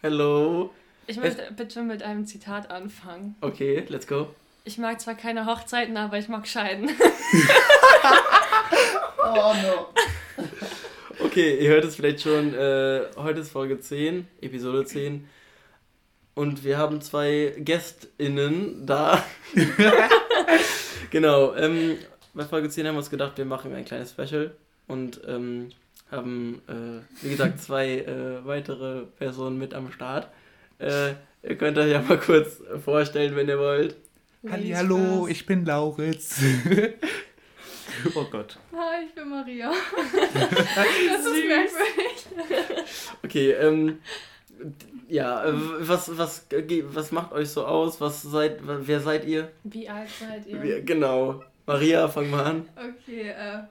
Hello. Ich möchte bitte mit einem Zitat anfangen. Okay, let's go. Ich mag zwar keine Hochzeiten, aber ich mag Scheiden. oh no. Okay, ihr hört es vielleicht schon. Äh, heute ist Folge 10, Episode 10. Und wir haben zwei GästInnen da. genau. Ähm, bei Folge 10 haben wir uns gedacht, wir machen ein kleines Special. Und ähm, haben, äh, wie gesagt, zwei äh, weitere Personen mit am Start. Äh, ihr könnt euch ja mal kurz vorstellen, wenn ihr wollt. Hallo, ich bin Lauritz. oh Gott. Hi, ich bin Maria. das ist merkwürdig. Okay, ähm, ja, äh, was, was, was macht euch so aus? Was seid, wer seid ihr? Wie alt seid ihr? Wie, genau. Maria, fang mal an. Okay, äh,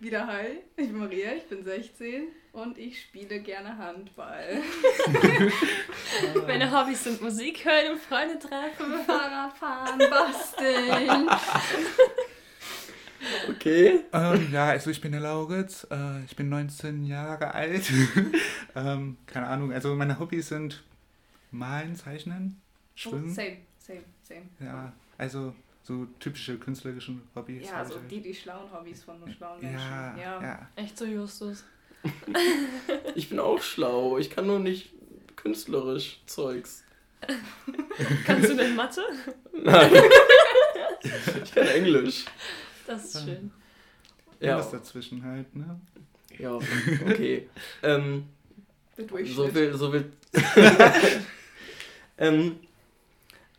wieder hi, ich bin Maria, ich bin 16 und ich spiele gerne Handball. Meine Hobbys sind Musik hören und Freunde treffen, Fahrradfahren, basteln. Okay. Ähm, ja, also ich bin der Lauritz, äh, ich bin 19 Jahre alt. ähm, keine Ahnung, also meine Hobbys sind Malen, Zeichnen, Schwimmen. Oh, same, same, same. Ja, also so typische künstlerische Hobbys. Ja, so die, die schlauen Hobbys von schlauen Menschen. Ja, ja. ja. Echt so Justus. ich bin auch schlau, ich kann nur nicht künstlerisch Zeugs. Kannst du denn Mathe? Nein. ich kann Englisch. Das ist schön. Ja. Was dazwischen halt, ne? Ja, okay. ähm, so viel, so viel. ähm,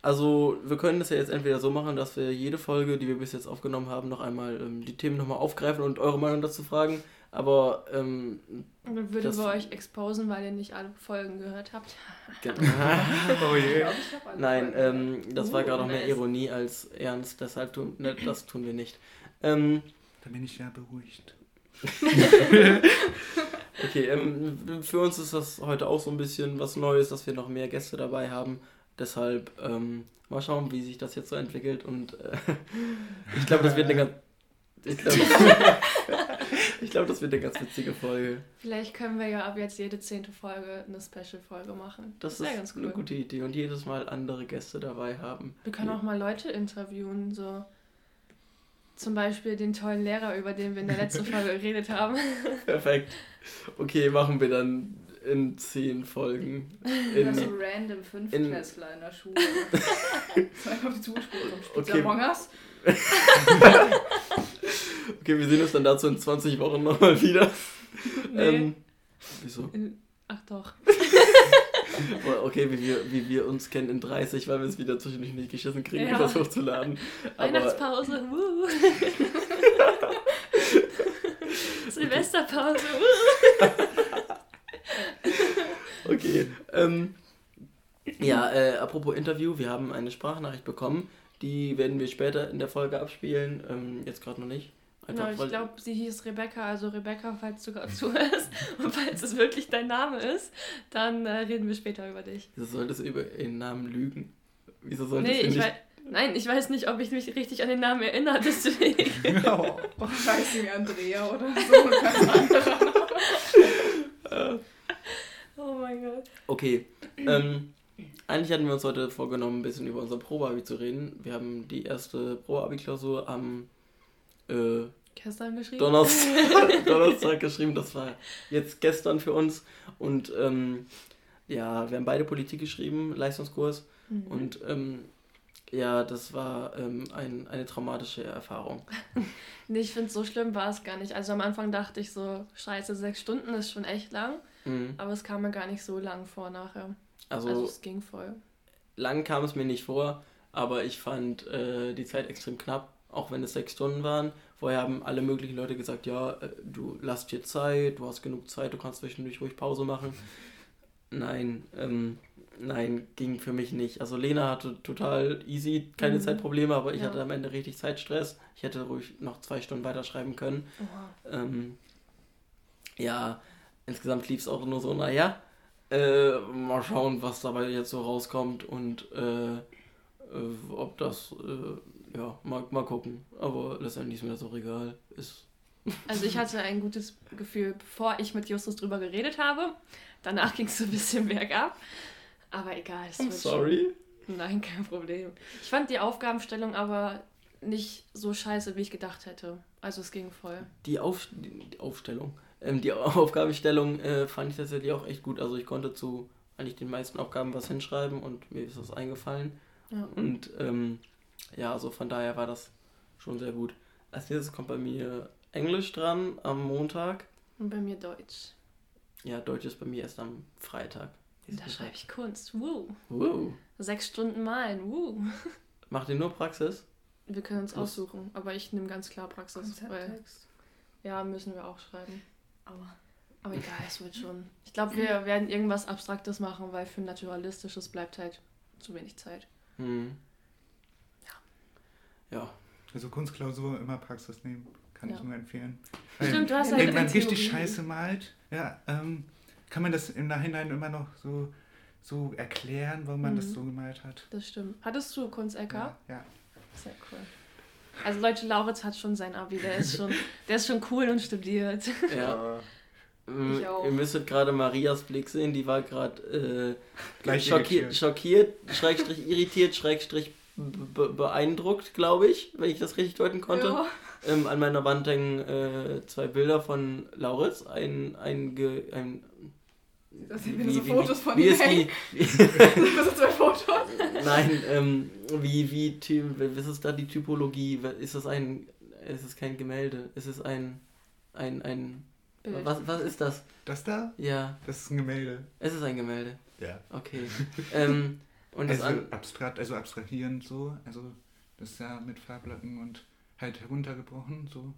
also, wir können das ja jetzt entweder so machen, dass wir jede Folge, die wir bis jetzt aufgenommen haben, noch einmal ähm, die Themen nochmal aufgreifen und eure Meinung dazu fragen. Aber. Ähm, dann würden wir euch exposen, weil ihr nicht alle Folgen gehört habt. Genau. oh je. Nein, ähm, das uh, war gerade noch mehr Ironie als Ernst, deshalb tun, ne, das tun wir nicht. Ähm, da bin ich ja beruhigt. okay, ähm, für uns ist das heute auch so ein bisschen was Neues, dass wir noch mehr Gäste dabei haben. Deshalb ähm, mal schauen, wie sich das jetzt so entwickelt. Und äh, ich glaube, das wird eine ganz. Ich glaube, glaub, das wird eine ganz witzige Folge. Vielleicht können wir ja ab jetzt jede zehnte Folge eine Special-Folge machen. Das, das ist ganz cool. eine gute Idee und jedes Mal andere Gäste dabei haben. Wir können auch mal Leute interviewen, so zum Beispiel den tollen Lehrer, über den wir in der letzten Folge geredet haben. Perfekt. Okay, machen wir dann in zehn Folgen. In, so random Fünftklässler in, in der Schule. Zeig auf die Zuspruch. Okay. Among Us? okay, wir sehen uns dann dazu in 20 Wochen nochmal wieder. Nee. Ähm, wieso? In, ach doch. okay, wie wir, wie wir uns kennen in 30, weil wir es wieder zwischendurch nicht geschissen kriegen, ja. das hochzuladen. Weihnachtspause, wuh. Silvesterpause, Okay, ähm, ja, äh, apropos Interview, wir haben eine Sprachnachricht bekommen, die werden wir später in der Folge abspielen, ähm, jetzt gerade noch nicht. Einfach, genau, ich glaube, sie hieß Rebecca. Also Rebecca, falls du gerade zuhörst und falls es wirklich dein Name ist, dann äh, reden wir später über dich. Wieso solltest du über ihren Namen lügen? Wieso solltest nee, du nicht... Weiß, nein, ich weiß nicht, ob ich mich richtig an den Namen erinnere, deswegen. oh, oh scheiße, wie Andrea oder so. Oh mein Gott. Okay, ähm, eigentlich hatten wir uns heute vorgenommen, ein bisschen über unser Probeabi zu reden. Wir haben die erste Probeabi-Klausur am äh, gestern geschrieben. Donnerstag, Donnerstag geschrieben. Das war jetzt gestern für uns. Und ähm, ja, wir haben beide Politik geschrieben, Leistungskurs. Mhm. Und ähm, ja, das war ähm, ein, eine traumatische Erfahrung. nee, ich finde, so schlimm war es gar nicht. Also am Anfang dachte ich so, scheiße, sechs Stunden ist schon echt lang. Mhm. Aber es kam mir gar nicht so lang vor nachher. Also, also es ging voll. Lang kam es mir nicht vor, aber ich fand äh, die Zeit extrem knapp auch wenn es sechs Stunden waren. Vorher haben alle möglichen Leute gesagt, ja, äh, du lass dir Zeit, du hast genug Zeit, du kannst zwischendurch ruhig Pause machen. Nein, ähm, nein, ging für mich nicht. Also Lena hatte total easy, keine mhm. Zeitprobleme, aber ich ja. hatte am Ende richtig Zeitstress. Ich hätte ruhig noch zwei Stunden weiterschreiben können. Ähm, ja, insgesamt lief es auch nur so, naja, äh, mal schauen, was dabei jetzt so rauskommt und äh, äh ob das äh, ja, mal, mal gucken. Aber letztendlich ist mir das auch egal. Ist Also ich hatte ein gutes Gefühl, bevor ich mit Justus drüber geredet habe. Danach ging es so ein bisschen bergab. Aber egal. Es I'm sorry. Schon... Nein, kein Problem. Ich fand die Aufgabenstellung aber nicht so scheiße, wie ich gedacht hätte. Also es ging voll. Die, Auf die Aufstellung. Ähm, die Aufgabenstellung äh, fand ich tatsächlich auch echt gut. Also ich konnte zu eigentlich den meisten Aufgaben was hinschreiben und mir ist das eingefallen. Ja. Und ähm, ja, also von daher war das schon sehr gut. Als nächstes kommt bei mir Englisch dran am Montag. Und bei mir Deutsch. Ja, Deutsch ist bei mir erst am Freitag. Da schreibe ich Kunst. Woo. Woo. Sechs Stunden malen. Woo. Macht ihr nur Praxis? Wir können uns aussuchen, aber ich nehme ganz klar Praxis. Weil, ja, müssen wir auch schreiben. Aber, aber egal, es wird schon. Ich glaube, wir werden irgendwas Abstraktes machen, weil für Naturalistisches bleibt halt zu wenig Zeit. Mhm. Ja. Ja. Also Kunstklausur immer Praxis nehmen, kann ja. ich nur empfehlen. Stimmt, du hast halt Wenn man richtig scheiße malt, ja, ähm, kann man das im Nachhinein immer noch so, so erklären, warum man mhm. das so gemalt hat. Das stimmt. Hattest du Kunst-LK? Ja, ja. Sehr cool. Also Leute, Lauritz hat schon sein Abi, der ist schon, der ist schon cool und studiert. Ja. Ich auch. Ihr müsstet gerade Marias Blick sehen, die war gerade äh, schockiert, schockiert, schrägstrich irritiert, schrägstrich beeindruckt, glaube ich, wenn ich das richtig deuten konnte. Ja. Ähm, an meiner Wand hängen äh, zwei Bilder von Lauritz, ein, ein, ein das sind wie, so Fotos wie, von wie, ihm hängen. Wie, das zwei Fotos. Nein, ähm, wie, wie, was ist da die Typologie? Ist das ein, ist es kein Gemälde? Ist es ein, ein, ein, Bild. was, was ist das? Das da? Ja. Das ist ein Gemälde. Es ist ein Gemälde? Ja. Okay. ähm, und also abstrakt, also abstrahierend so, also das ist ja mit Farbblöcken und halt heruntergebrochen so.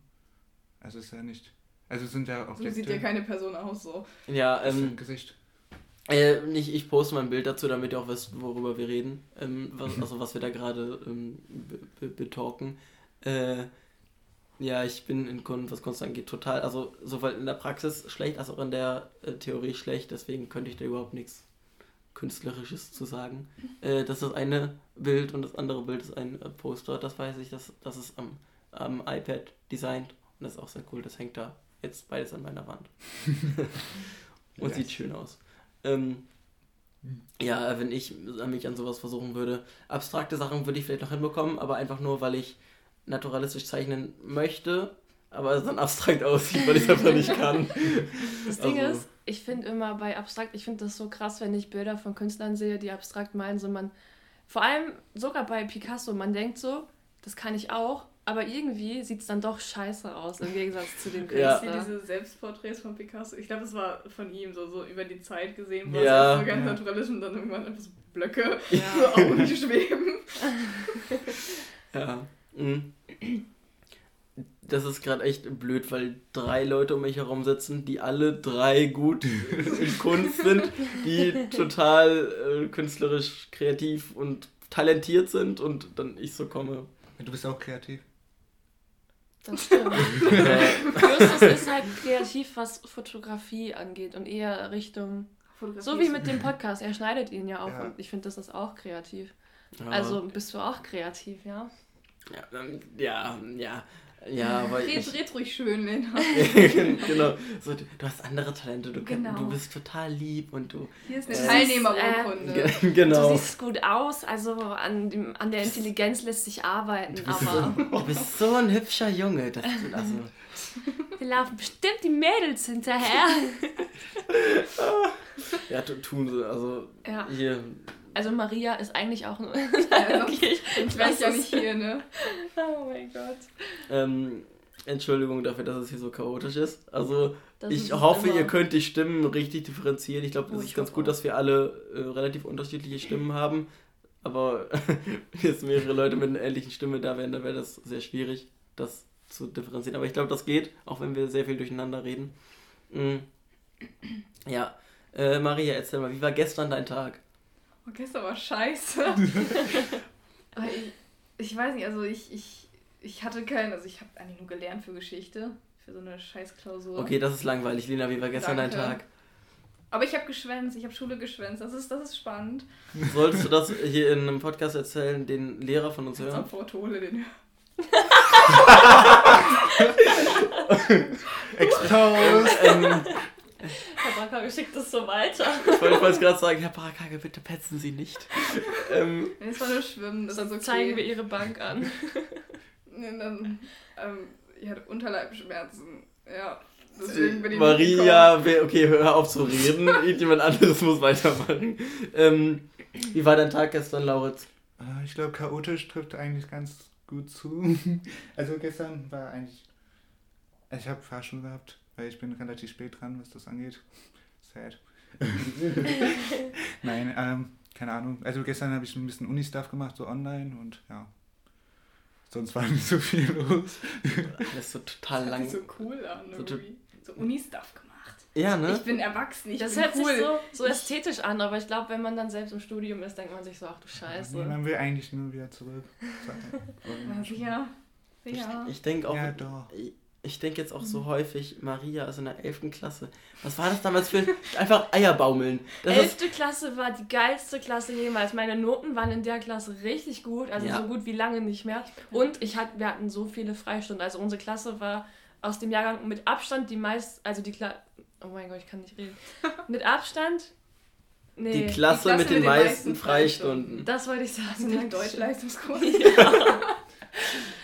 Also ist ja nicht, also sind ja Objekte. So sieht ja keine Person aus so. Ja, ähm, Gesicht. Äh, ich, ich poste mal ein Bild dazu, damit ihr auch wisst, worüber wir reden. Ähm, was, also was wir da gerade ähm, betalken. Äh, ja, ich bin in Kunden, was Kunst angeht, total, also sowohl in der Praxis schlecht als auch in der äh, Theorie schlecht, deswegen könnte ich da überhaupt nichts Künstlerisches zu sagen. Äh, das ist das eine Bild und das andere Bild ist ein äh, Poster. Das weiß ich, das, das ist am, am iPad designt und das ist auch sehr cool. Das hängt da jetzt beides an meiner Wand. und yes. sieht schön aus. Ähm, ja, wenn ich mich an sowas versuchen würde, abstrakte Sachen würde ich vielleicht noch hinbekommen, aber einfach nur, weil ich naturalistisch zeichnen möchte, aber es dann abstrakt aussieht, weil ich es einfach nicht kann. Das Ding also. ist, ich finde immer bei abstrakt, ich finde das so krass, wenn ich Bilder von Künstlern sehe, die abstrakt malen, so man, vor allem sogar bei Picasso, man denkt so, das kann ich auch, aber irgendwie sieht es dann doch scheiße aus im Gegensatz zu dem Künstler. Ja. diese Selbstporträts von Picasso, ich glaube, das war von ihm so, so über die Zeit gesehen, wo ja. es so ganz ja. naturalistisch und dann irgendwann einfach so Blöcke, ja. so Augen, schweben. ja. Mhm das ist gerade echt blöd, weil drei Leute um mich herum sitzen, die alle drei gut in Kunst sind, die total äh, künstlerisch kreativ und talentiert sind und dann ich so komme. Du bist auch kreativ. Das stimmt. Justus ist halt kreativ, was Fotografie angeht und eher Richtung. Fotografie so wie mit dem Podcast. Er schneidet ihn ja auch ja. und ich finde, das ist auch kreativ. Ja. Also bist du auch kreativ, ja? Ja, ja, ja. Ja, aber. Red, ich, red ruhig schön, Lena. genau. So, du, du, hast andere Talente, du, genau. du bist total lieb und du. Hier ist eine äh, Teilnehmerurkunde. Äh, genau. Du siehst gut aus, also an, dem, an der Intelligenz lässt sich arbeiten, du aber. So, du bist so ein hübscher Junge. Das, also. Wir laufen bestimmt die Mädels hinterher. ja, tun sie. Also ja. hier also Maria ist eigentlich auch nur. Okay, ich weiß ja nicht hier, ne? Oh mein Gott. Ähm, Entschuldigung dafür, dass es hier so chaotisch ist. Also das ich hoffe, ihr könnt die Stimmen richtig differenzieren. Ich glaube, es oh, ist ganz gut, auch. dass wir alle äh, relativ unterschiedliche Stimmen haben. Aber jetzt mehrere Leute mit einer ähnlichen Stimme da wären, dann wäre das sehr schwierig, das zu differenzieren. Aber ich glaube, das geht, auch wenn wir sehr viel durcheinander reden. Mhm. Ja, äh, Maria, erzähl mal, wie war gestern dein Tag? Oh, gestern war scheiße. ich, ich weiß nicht, also ich, ich, ich hatte keinen, also ich habe eigentlich nur gelernt für Geschichte, für so eine Scheißklausur. Okay, das ist langweilig. Lina, wie war gestern Danke. dein Tag? Aber ich habe geschwänzt, ich habe Schule geschwänzt, das ist, das ist spannend. Solltest du das hier in einem Podcast erzählen, den Lehrer von uns hören? Am Fortole, den Exposed. ähm, Herr Brakage schickt das so weiter. Ich wollte gerade sagen, Herr Brakage, bitte petzen Sie nicht. ähm, es war nur Schwimmen, das ist okay. Zeigen wir Ihre Bank an. nee, dann, ähm, ich hatte Unterleibschmerzen. Ja. Deswegen bin ich Maria, okay, hör auf zu reden. Irgendjemand anderes muss weitermachen. Ähm, wie war dein Tag gestern, Lauritz? Äh, ich glaube, chaotisch trifft eigentlich ganz gut zu. Also gestern war eigentlich. Ich habe Fahrschule gehabt, weil ich bin relativ spät dran, was das angeht. Sad. Nein, ähm, keine Ahnung. Also gestern habe ich ein bisschen Uni-Stuff gemacht, so online und ja. Sonst war nicht so viel los. Das ist so total lang. so cool an, so, so Uni-Stuff gemacht. Ja, ne? Ich bin erwachsen, ich das bin hört cool. sich so, so ästhetisch an, aber ich glaube, wenn man dann selbst im Studium ist, denkt man sich so, ach du Scheiße. Nee, man will eigentlich nur wieder zurück. ja, ja. Ich, ich denke auch, ja, ich, denke jetzt auch so mhm. häufig, Maria ist in der 11. Klasse. Was war das damals für einfach Eier baumeln? 11. Klasse war die geilste Klasse jemals. Meine Noten waren in der Klasse richtig gut, also ja. so gut wie lange nicht mehr. Und ich hat, wir hatten so viele Freistunden. Also unsere Klasse war aus dem Jahrgang mit Abstand die meist, also die Klasse Oh mein Gott, ich kann nicht reden. Mit Abstand. Nee. Die Klasse, die Klasse mit, den, den meisten, meisten Freistunden. Das wollte ich sagen. Hast du Deutschleistungskurs? ja.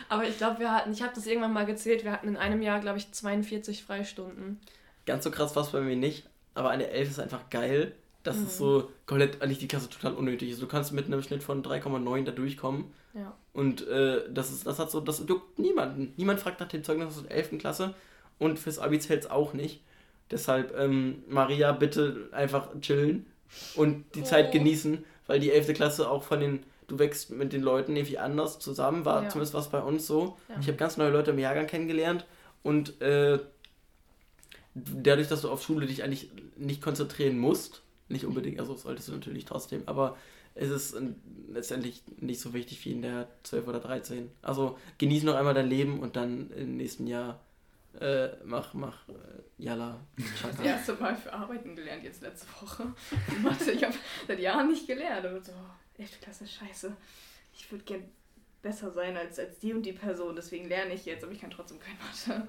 Aber ich glaube, wir hatten, ich habe das irgendwann mal gezählt, wir hatten in einem Jahr, glaube ich, 42 Freistunden. Ganz so krass war es bei mir nicht, aber eine 11 ist einfach geil. Das mhm. ist so komplett, eigentlich die Klasse total unnötig ist. Du kannst mit einem Schnitt von 3,9 da durchkommen. Ja. Und äh, das ist, das hat so, das juckt niemanden. Niemand fragt nach dem Zeugnis aus der 11. Klasse und fürs Abi zählt es auch nicht. Deshalb, ähm, Maria, bitte einfach chillen und die oh. Zeit genießen, weil die 11. Klasse auch von den, du wächst mit den Leuten irgendwie anders zusammen, war ja. zumindest was bei uns so. Ja. Ich habe ganz neue Leute im Jahrgang kennengelernt und äh, dadurch, dass du auf Schule dich eigentlich nicht konzentrieren musst, nicht unbedingt, also solltest du natürlich trotzdem, aber es ist letztendlich nicht so wichtig wie in der 12 oder 13. Also genieß noch einmal dein Leben und dann im nächsten Jahr äh, mach, mach, äh, Jalla. Das erste Mal für Arbeiten gelernt jetzt letzte Woche. Mathe, ich habe seit Jahren nicht gelernt. Und so, 11. Klasse, scheiße. Ich würde gern besser sein als, als die und die Person, deswegen lerne ich jetzt, aber ich kann trotzdem kein Mathe.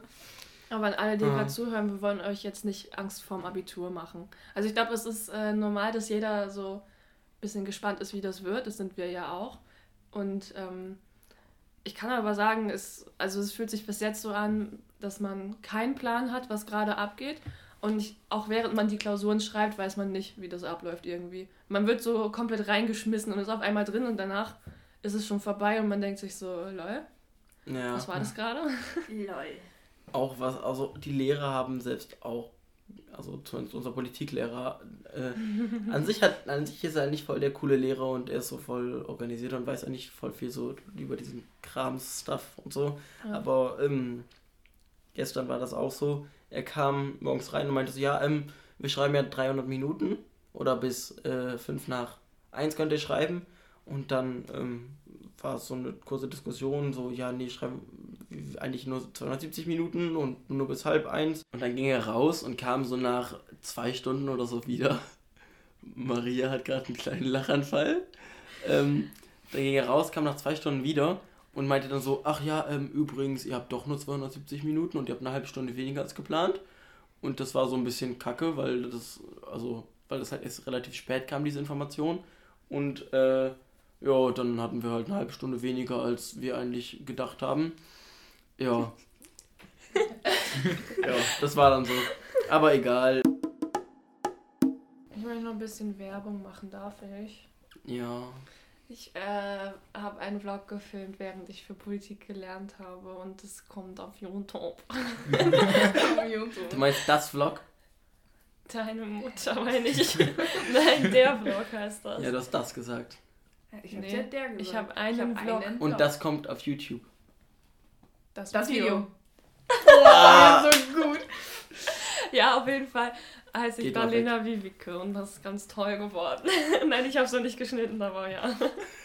Aber an alle, die ah. gerade zuhören, wir wollen euch jetzt nicht Angst vorm Abitur machen. Also ich glaube, es ist äh, normal, dass jeder so ein bisschen gespannt ist, wie das wird. Das sind wir ja auch. Und ähm, ich kann aber sagen, es, also es fühlt sich bis jetzt so an, dass man keinen Plan hat, was gerade abgeht. Und ich, auch während man die Klausuren schreibt, weiß man nicht, wie das abläuft irgendwie. Man wird so komplett reingeschmissen und ist auf einmal drin und danach ist es schon vorbei und man denkt sich so, lol. Ja. Was war das gerade? lol. Auch was, also die Lehrer haben selbst auch also zumindest unser Politiklehrer, äh, an sich hat, an sich ist er nicht voll der coole Lehrer und er ist so voll organisiert und weiß eigentlich voll viel so über diesen Kram-Stuff und so. Ja. Aber ähm, gestern war das auch so. Er kam morgens rein und meinte so, ja, ähm, wir schreiben ja 300 Minuten oder bis äh, 5 nach 1 könnt ihr schreiben. Und dann ähm, war es so eine kurze Diskussion, so, ja, nee, schreiben eigentlich nur 270 Minuten und nur bis halb eins. Und dann ging er raus und kam so nach zwei Stunden oder so wieder. Maria hat gerade einen kleinen Lachanfall. Ähm, dann ging er raus, kam nach zwei Stunden wieder und meinte dann so, ach ja, ähm, übrigens, ihr habt doch nur 270 Minuten und ihr habt eine halbe Stunde weniger als geplant. Und das war so ein bisschen kacke, weil das, also, weil das halt erst relativ spät kam, diese Information. Und äh, ja, dann hatten wir halt eine halbe Stunde weniger, als wir eigentlich gedacht haben. Ja. ja, das war dann so. Aber egal. Ich möchte noch ein bisschen Werbung machen, darf ich? Ja. Ich äh, habe einen Vlog gefilmt, während ich für Politik gelernt habe und es kommt auf YouTube. du meinst das Vlog? Deine Mutter meine ich. Nein, der Vlog heißt das. Ja, du hast das gesagt. Ich habe nee, der gesagt. Ich habe einen, hab Vlog. Und das kommt auf YouTube. Das, das Video. Video. Boah, so gut. Ja, auf jeden Fall heiße ich Darlena Wiewicke und das ist ganz toll geworden. Nein, ich habe so nicht geschnitten, aber ja.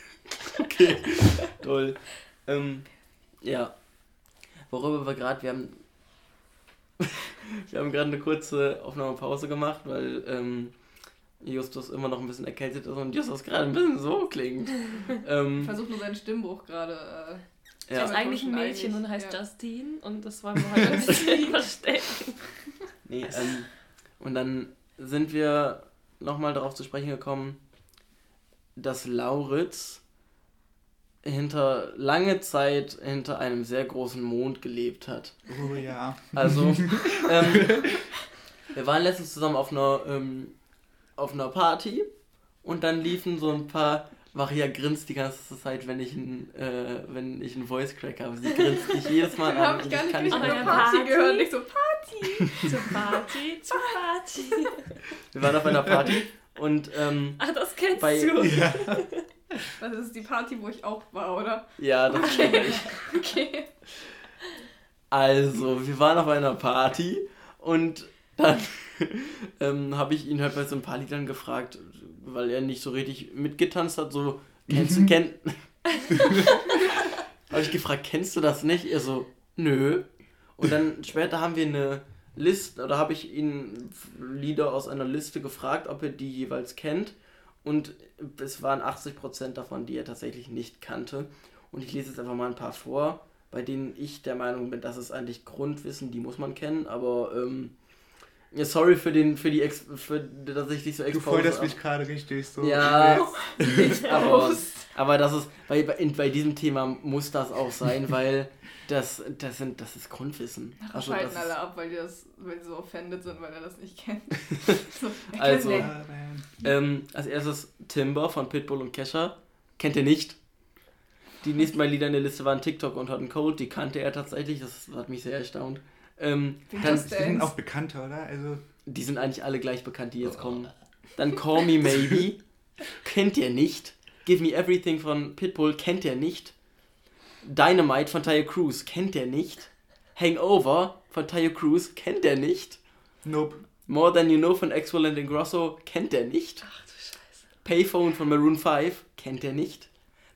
okay, toll. Ähm, ja, worüber wir gerade, wir haben, wir haben gerade eine kurze Aufnahmepause gemacht, weil ähm, Justus immer noch ein bisschen erkältet ist und Justus gerade ein bisschen so klingt. ähm, Versucht nur seinen Stimmbruch gerade äh, Ja. Sie ist eigentlich ein Mädchen eigentlich. und heißt ja. Justine und das wollen wir heute ein bisschen verstecken. Nee, ähm, und dann sind wir nochmal darauf zu sprechen gekommen, dass Lauritz hinter lange Zeit hinter einem sehr großen Mond gelebt hat. Oh ja. Also, ähm, wir waren letztens zusammen auf einer, ähm, auf einer Party und dann liefen so ein paar. Maria grinst die ganze Zeit, wenn ich einen, äh, wenn ich einen Voice Crack habe. Sie grinst mich jedes Mal an. Ich habe gar nicht, nicht Party, Party gehört, nicht so Party. zur Party, zur Party. Wir waren auf einer Party und ähm, Ach, das kennst bei, du. Ja. Das ist die Party, wo ich auch war, oder? Ja, das okay. stimmt. okay. Also, wir waren auf einer Party und dann ähm, habe ich ihn halt bei so ein paar Liedern gefragt, weil er nicht so richtig mitgetanzt hat, so, kennst du, kenn... habe ich gefragt, kennst du das nicht? Er so, nö. Und dann später haben wir eine Liste, oder habe ich ihn Lieder aus einer Liste gefragt, ob er die jeweils kennt. Und es waren 80% davon, die er tatsächlich nicht kannte. Und ich lese jetzt einfach mal ein paar vor, bei denen ich der Meinung bin, das ist eigentlich Grundwissen, die muss man kennen, aber ähm, sorry für den, für die Ex, für, dass ich dich so expose. Du freust mich gerade richtig so. Ja, aber, aber das ist, bei, bei, bei diesem Thema muss das auch sein, weil das, das, sind, das ist Grundwissen. Ach, also schalten alle ist, ab, weil die, das, weil die so offended sind, weil er das nicht kennt. so, also, ähm, als erstes Timber von Pitbull und Kesha. Kennt ihr nicht? Die nächsten beiden Lieder in der Liste waren TikTok und Hot and Cold. Die kannte er tatsächlich. Das hat mich sehr erstaunt. Ähm, dann, die sind auch bekannter, oder? Also die sind eigentlich alle gleich bekannt, die jetzt kommen. Dann Call Me Maybe. kennt ihr nicht. Give Me Everything von Pitbull. Kennt ihr nicht. Dynamite von Tayo Cruz kennt der nicht. Hangover von Tayo Cruz kennt der nicht. Nope. More Than You Know von Axwell and Ingrosso kennt der nicht. Ach du Scheiße. Payphone von Maroon 5 kennt der nicht.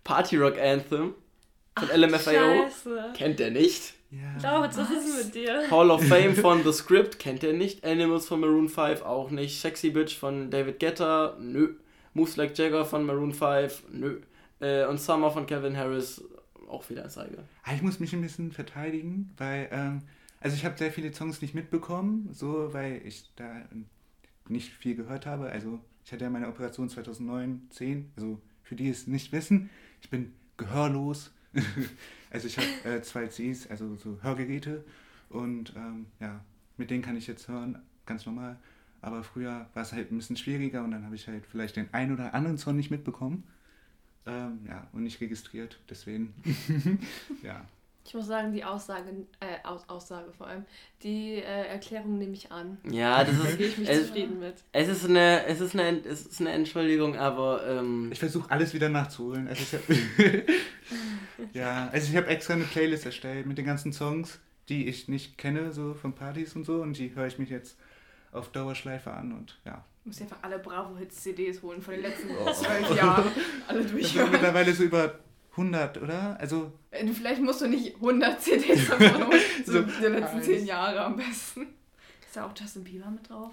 Party Rock Anthem von Ach, LMFAO Scheiße. kennt der nicht. Ja. Lautz, was ist mit dir? Hall of Fame von The Script kennt er nicht. Animals von Maroon 5 auch nicht. Sexy Bitch von David Guetta, nö. Moves Like Jagger von Maroon 5, nö. Äh, und Summer von Kevin Harris auch wieder zeige. Ah, ich muss mich ein bisschen verteidigen, weil, ähm, also ich habe sehr viele Songs nicht mitbekommen, so, weil ich da nicht viel gehört habe. Also ich hatte ja meine Operation 2009, 10, also für die es nicht wissen, ich bin gehörlos. also ich habe äh, zwei Cs, also so Hörgeräte und ähm, ja, mit denen kann ich jetzt hören, ganz normal. Aber früher war es halt ein bisschen schwieriger und dann habe ich halt vielleicht den einen oder anderen Song nicht mitbekommen. Ähm, ja, und nicht registriert, deswegen. ja. Ich muss sagen, die Aussage, äh, Aus Aussage vor allem, die äh, Erklärung nehme ich an. Ja, das ist. gehe ich mich es, zufrieden mit. Es ist eine, es ist eine, es ist eine Entschuldigung, aber. Ähm, ich versuche alles wieder nachzuholen. Also ich hab, ja, also ich habe extra eine Playlist erstellt mit den ganzen Songs, die ich nicht kenne, so von Partys und so, und die höre ich mich jetzt auf Dauerschleife an und ja. Du musst einfach alle Bravo-Hits-CDs holen von den letzten oh. zwölf Jahren. Alle durchhören. mittlerweile so über 100, oder? Also. Äh, vielleicht musst du nicht 100 CDs davon holen. so die letzten zehn Jahre am besten. Ist da auch Justin Bieber mit drauf?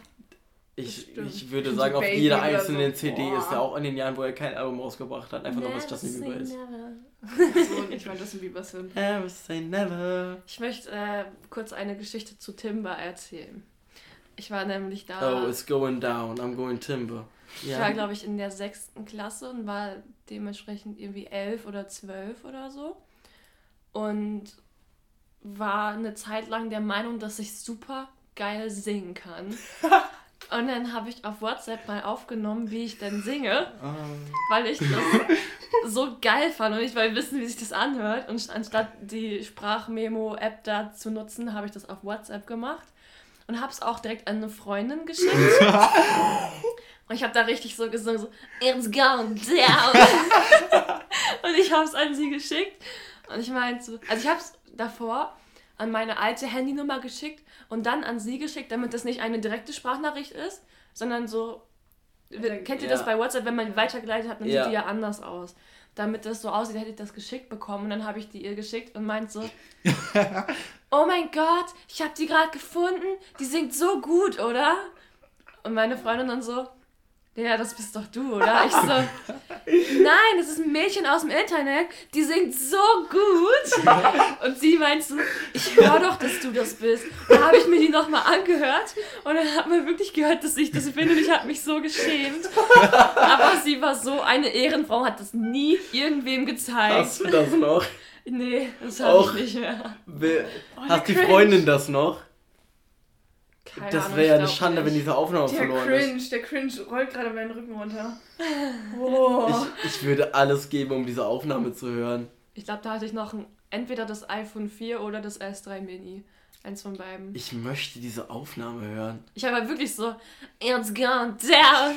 Ich, ich würde sagen, auf jeder einzelnen so. CD Boah. ist er auch in den Jahren, wo er kein Album rausgebracht hat, einfach nur was Justin Bieber ist. so, ich meine Justin Bieber sind. Never say never. Ich möchte äh, kurz eine Geschichte zu Timber erzählen. Ich war nämlich da. Oh, it's going down. I'm going timber. Ich ja. war, glaube ich, in der sechsten Klasse und war dementsprechend irgendwie elf oder zwölf oder so. Und war eine Zeit lang der Meinung, dass ich super geil singen kann. und dann habe ich auf WhatsApp mal aufgenommen, wie ich denn singe, oh. weil ich das so geil fand und ich wollte wissen, wie sich das anhört. Und anstatt die Sprachmemo-App da zu nutzen, habe ich das auf WhatsApp gemacht und habe es auch direkt an eine Freundin geschickt. und ich habe da richtig so gesungen, so, it's going down. und ich habe es an sie geschickt. Und ich meinte so, also ich habe es davor an meine alte Handynummer geschickt und dann an sie geschickt, damit das nicht eine direkte Sprachnachricht ist, sondern so, kennt ihr ja. das bei WhatsApp, wenn man weitergeleitet hat, dann ja. sieht die ja anders aus damit das so aussieht, hätte ich das geschickt bekommen. Und dann habe ich die ihr geschickt und meint so, oh mein Gott, ich habe die gerade gefunden, die singt so gut, oder? Und meine Freundin dann so, ja, das bist doch du, oder? Ich so, nein, das ist ein Mädchen aus dem Internet, die singt so gut. Und sie meint so, ich höre doch, dass du das bist. Da habe ich mir die nochmal angehört und dann hat man wirklich gehört, dass ich das bin und ich habe mich so geschämt. Aber sie war so eine Ehrenfrau, hat das nie irgendwem gezeigt. Hast du das noch? Nee, das habe ich nicht mehr. Oh, Hast die Freundin das noch? Keine das wäre ja eine Schande, nicht. wenn diese Aufnahme der verloren cringe, ist. Der Cringe rollt gerade meinen Rücken runter. Oh. Ich, ich würde alles geben, um diese Aufnahme zu hören. Ich glaube, da hatte ich noch ein, entweder das iPhone 4 oder das S3 Mini. Eins von beiden. Ich möchte diese Aufnahme hören. Ich habe halt wirklich so, it's gone down,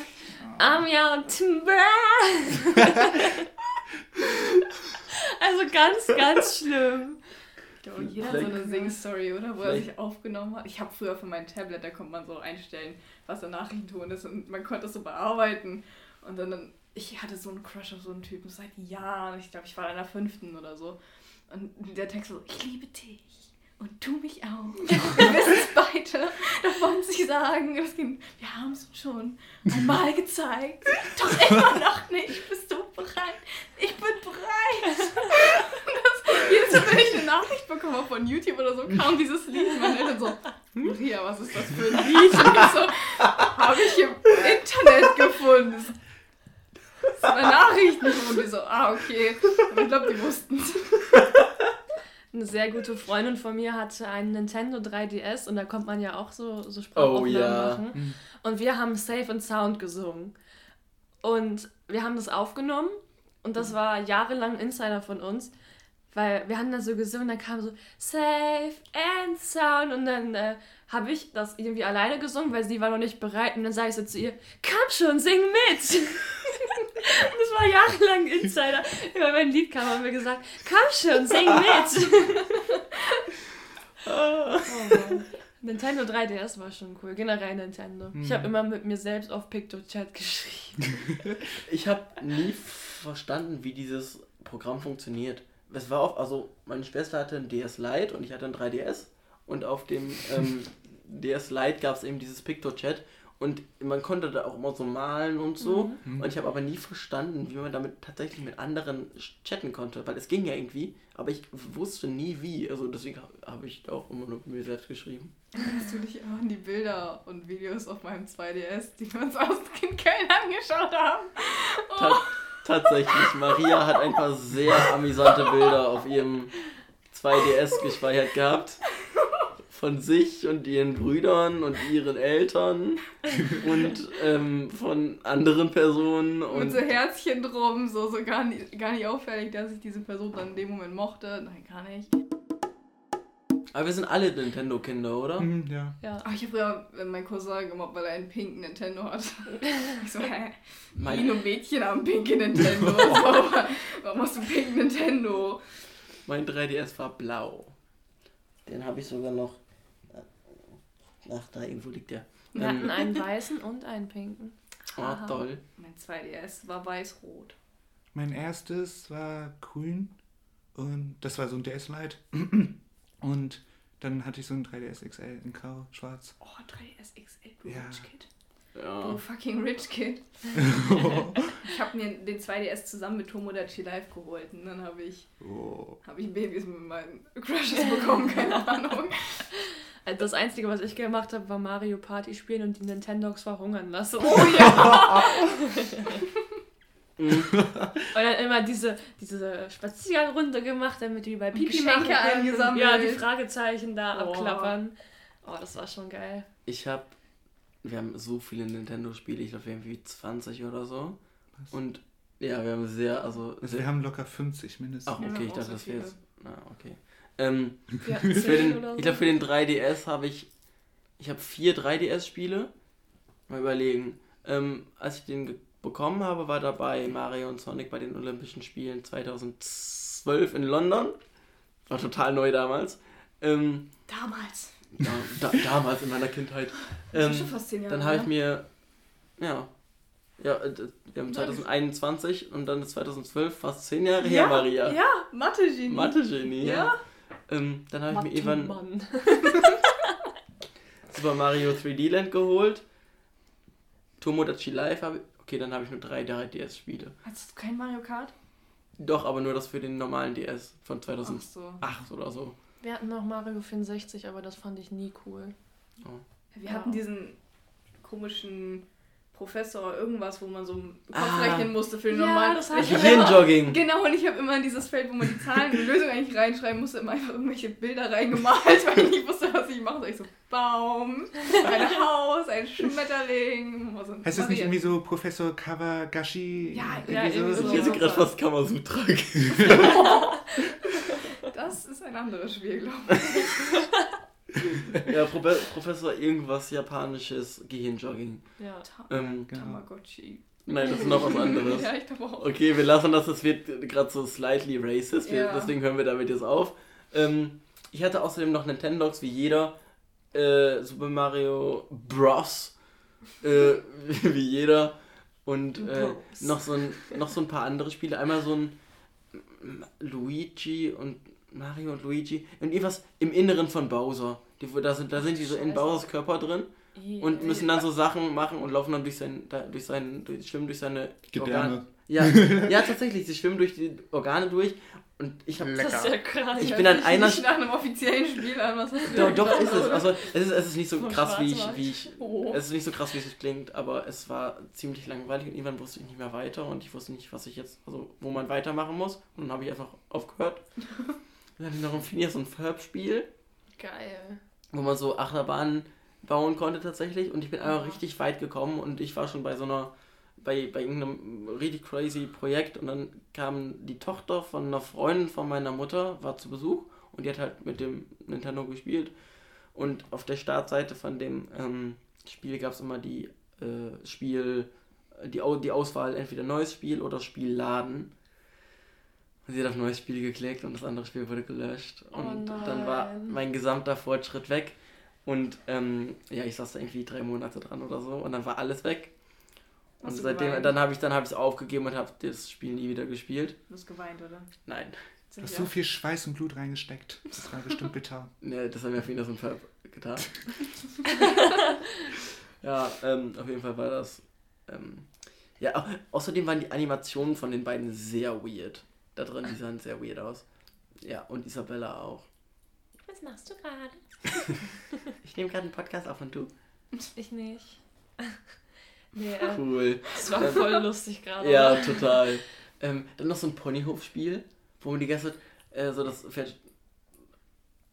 I'm your Also ganz, ganz schlimm. Oh, jeder hat so eine Sing-Story, oder? Wo er sich aufgenommen hat. Ich habe früher für mein Tablet, da konnte man so einstellen, was der Nachrichtenton ist und man konnte das so bearbeiten. Und dann, dann ich hatte so einen Crush auf so einen Typen seit Jahren. Ich glaube, ich war in der fünften oder so. Und der Text so, ich liebe dich. Und du mich auch. Wir wissen es beide. Davon sie sagen, das ging, wir haben es schon einmal gezeigt. Doch immer noch nicht. Bist du bereit? Ich bin bereit. Jedes Mal, wenn ich eine Nachricht bekomme von YouTube oder so, kam dieses Lied. Meine Eltern so, Maria, was ist das für ein Lied? Und ich so, habe ich im Internet gefunden. Das ist eine Nachricht. Und die so, ah, okay. Aber ich glaube, die wussten es eine sehr gute Freundin von mir hatte einen Nintendo 3DS und da kommt man ja auch so, so Sprachaufnahmen oh, ja. machen. Mhm. Und wir haben Safe and Sound gesungen. Und wir haben das aufgenommen und das war jahrelang ein Insider von uns, weil wir haben da so gesungen, dann kam so Safe and Sound und dann äh, habe ich das irgendwie alleine gesungen, weil sie war noch nicht bereit und dann sage ich so zu ihr, komm schon, sing mit! das war jahrelang Insider. Immer wenn ein Lied kam, haben wir gesagt, komm schon, sing mit! oh, Nintendo 3DS war schon cool, generell Nintendo. Mhm. Ich habe immer mit mir selbst auf PictoChat geschrieben. ich habe nie verstanden, wie dieses Programm funktioniert. Es war oft, also meine Schwester hatte ein DS Lite und ich hatte ein 3DS und auf dem ähm, DS Lite gab es eben dieses PictoChat und man konnte da auch immer so malen und so. Mhm. Und ich habe aber nie verstanden, wie man damit tatsächlich mit anderen chatten konnte, weil es ging ja irgendwie, aber ich wusste nie wie. Also deswegen habe ich auch immer nur mit mir selbst geschrieben. Erinnerst du dich auch an die Bilder und Videos auf meinem 2DS, die wir uns aus in Köln angeschaut haben? Oh. Ta tatsächlich, Maria hat ein paar sehr amüsante Bilder auf ihrem 2DS gespeichert gehabt von sich und ihren Brüdern und ihren Eltern und ähm, von anderen Personen. Und Mit so Herzchen drum, so, so gar, nicht, gar nicht auffällig, dass ich diese Person dann in dem Moment mochte. Nein, gar nicht. Aber wir sind alle Nintendo-Kinder, oder? Mhm, ja. ja. Ach, ich habe früher meinen Cousin gemacht, weil er einen pinken Nintendo hat. ich so, hä? Mein... Nur Mädchen haben pinke Nintendo. warum hast du pinken Nintendo? Mein 3DS war blau. Den habe ich sogar noch Ach, da irgendwo liegt der. Wir ähm, hatten einen weißen und einen pinken. Ah, toll. Mein 2DS war weiß-rot. Mein erstes war grün und das war so ein DS Lite. Und dann hatte ich so ein 3DS XL in grau, schwarz. Oh, 3DS XL, du ja. Rich Kid. Ja. Du fucking Rich Kid. ich habe mir den 2DS zusammen mit Tomodachi Live geholt und dann habe ich, oh. hab ich Babys mit meinen Crushes bekommen, keine Ahnung. Äh, das Einzige, was ich gemacht habe, war Mario Party spielen und die Nintendogs verhungern lassen. Oh ja! und dann immer diese, diese Spazierrunde gemacht, damit die bei Pipi Geschenke eingesammelt. Ja, die Fragezeichen da oh. abklappern. Oh, das war schon geil. Ich habe, wir haben so viele Nintendo-Spiele, ich glaube, wir haben wie 20 oder so. Was? Und ja, wir haben sehr, also. also wir haben locker 50 mindestens. Ach, okay, ich dachte, das wäre jetzt. Na, okay. Ähm, für den, so. Ich glaube, für den 3DS habe ich. Ich habe vier 3DS-Spiele. Mal überlegen. Ähm, als ich den bekommen habe, war dabei Mario und Sonic bei den Olympischen Spielen 2012 in London. War total neu damals. Ähm, damals. Ja, da, damals in meiner Kindheit. Ähm, schon fast zehn Jahre, dann habe ich mir. Ja. Ja, äh, wir haben 2021 und dann ist 2012, fast zehn Jahre ja, her, Maria. Ja, Mathe-Genie. Mathe-Genie, ja. ja. Ähm, dann habe ich mir irgendwann Super Mario 3D Land geholt. Tomodachi Live habe okay, dann habe ich nur drei 3DS-Spiele. Hast du kein Mario Kart? Doch, aber nur das für den normalen DS von 2008 so. oder so. Wir hatten noch Mario 64, aber das fand ich nie cool. Oh. Wir ja. hatten diesen komischen Professor irgendwas, wo man so Kopf ah. rechnen musste für den ja, normalen. Das heißt Gehirnjogging. Genau, und ich habe immer in dieses Feld, wo man die Zahlen und Lösungen eigentlich reinschreiben musste, immer einfach irgendwelche Bilder reingemalt, weil ich nicht wusste, was ich mache. So ich so, Baum, ein Haus, ein Schmetterling. So heißt das nicht irgendwie so Professor Kawagashi? Ja, ja irgendwie so. Ich hätte gerade fast Kamasutra. das ist ein anderes Spiel, glaube ich. ja, Pro Professor irgendwas japanisches Gehirnjogging. Ja, Ta ähm, genau. Tamagotchi. Nein, das ist noch was anderes. ja, ich glaube auch. Okay, wir lassen das, das wird gerade so slightly racist, ja. deswegen hören wir damit jetzt auf. Ähm, ich hatte außerdem noch Nintendogs wie jeder. Äh, Super Mario Bros. Äh, wie jeder. Und äh, noch, so ein, noch so ein paar andere Spiele. Einmal so ein Luigi und Mario und Luigi und irgendwas im Inneren von Bowser. Die, da, sind, da sind die so in Bowsers Körper drin und müssen dann so Sachen machen und laufen dann durch sein, durch sein, durch, schwimmen durch seine Organe. Ja, ja, tatsächlich, sie schwimmen durch die Organe durch und ich habe Das ist ja krass. Ich bin an einer nicht nach einem offiziellen Spiel an, was hast du Doch, doch ist es. Also es ist, es ist nicht so krass wie ich, wie ich oh. es ist nicht so krass wie es klingt, aber es war ziemlich langweilig und irgendwann wusste ich nicht mehr weiter und ich wusste nicht, was ich jetzt, also wo man weitermachen muss und dann habe ich einfach aufgehört. dann habe ich noch ein Phineas und Ferb Spiel. Geil wo man so Achterbahnen bauen konnte tatsächlich. Und ich bin einfach richtig weit gekommen und ich war schon bei so einer, bei, bei irgendeinem richtig crazy Projekt und dann kam die Tochter von einer Freundin von meiner Mutter, war zu Besuch und die hat halt mit dem Nintendo gespielt. Und auf der Startseite von dem ähm, Spiel gab es immer die äh, Spiel, die, die Auswahl entweder neues Spiel oder Spielladen. Und sie hat auf neues Spiel geklickt und das andere Spiel wurde gelöscht. Oh und dann war mein gesamter Fortschritt weg. Und ähm, ja, ich saß da irgendwie drei Monate dran oder so und dann war alles weg. Hast und seitdem, geweint? dann habe ich dann habe ich es aufgegeben und habe das Spiel nie wieder gespielt. Du hast geweint, oder? Nein. Du hast so viel Schweiß und Blut reingesteckt. Das war bestimmt bitter. ne, das haben wir auf jeden Fall so ein getan. ja, ähm, auf jeden Fall war das. Ähm, ja, außerdem waren die Animationen von den beiden sehr weird da drin. Die sahen sehr weird aus. Ja, und Isabella auch. Was machst du gerade? ich nehme gerade einen Podcast auf und du? Ich nicht. nee, äh, cool. Das war voll lustig gerade. Ja, total. Ähm, dann noch so ein Ponyhofspiel, wo man die ganze Zeit äh, so das Pferd.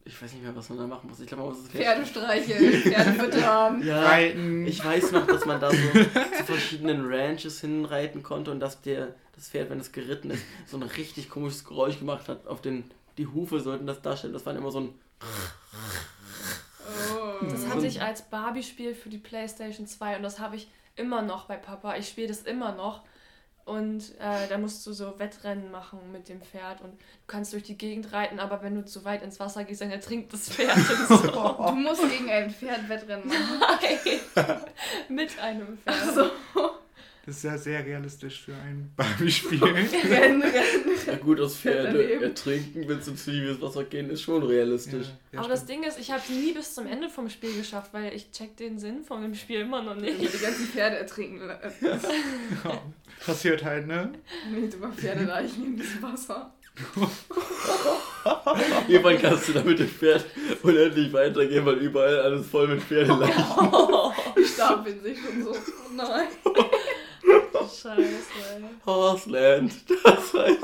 Ich weiß nicht mehr, was man da machen muss. Ich glaube, man muss das Pferd. Pferde streicheln, Pferde füttern. ja, reiten. Ich weiß noch, dass man da so zu verschiedenen Ranches hinreiten konnte und dass der das Pferd, wenn es geritten ist, so ein richtig komisches Geräusch gemacht hat. Auf den, die Hufe sollten das darstellen. Das war immer so ein. Oh. Das hatte ich als Barbie-Spiel für die PlayStation 2 und das habe ich immer noch bei Papa. Ich spiele das immer noch. Und äh, da musst du so Wettrennen machen mit dem Pferd und du kannst durch die Gegend reiten, aber wenn du zu weit ins Wasser gehst, dann ertrinkt das Pferd. So. du musst gegen ein Pferd Wettrennen machen. Nein, mit einem Pferd. Ach so. Das ist ja sehr realistisch für ein Barbie-Spiel. rennen, rennen. Ja gut, das Pferde ertrinken, wenn es ins tiefes Wasser gehen, ist schon realistisch. Ja, Aber das Ding ist, ich habe nie bis zum Ende vom Spiel geschafft, weil ich check den Sinn von dem Spiel immer noch nicht. Die ganzen Pferde ertrinken. ja, passiert halt, ne? Nicht über Pferdeleichen in diesem Wasser. Irgendwann kannst du da mit dem Pferd unendlich weitergehen, weil überall alles voll mit Pferdeleichen. Oh, ich stapeln sich schon so. Oh nein. Scheiße. Horseland, das heißt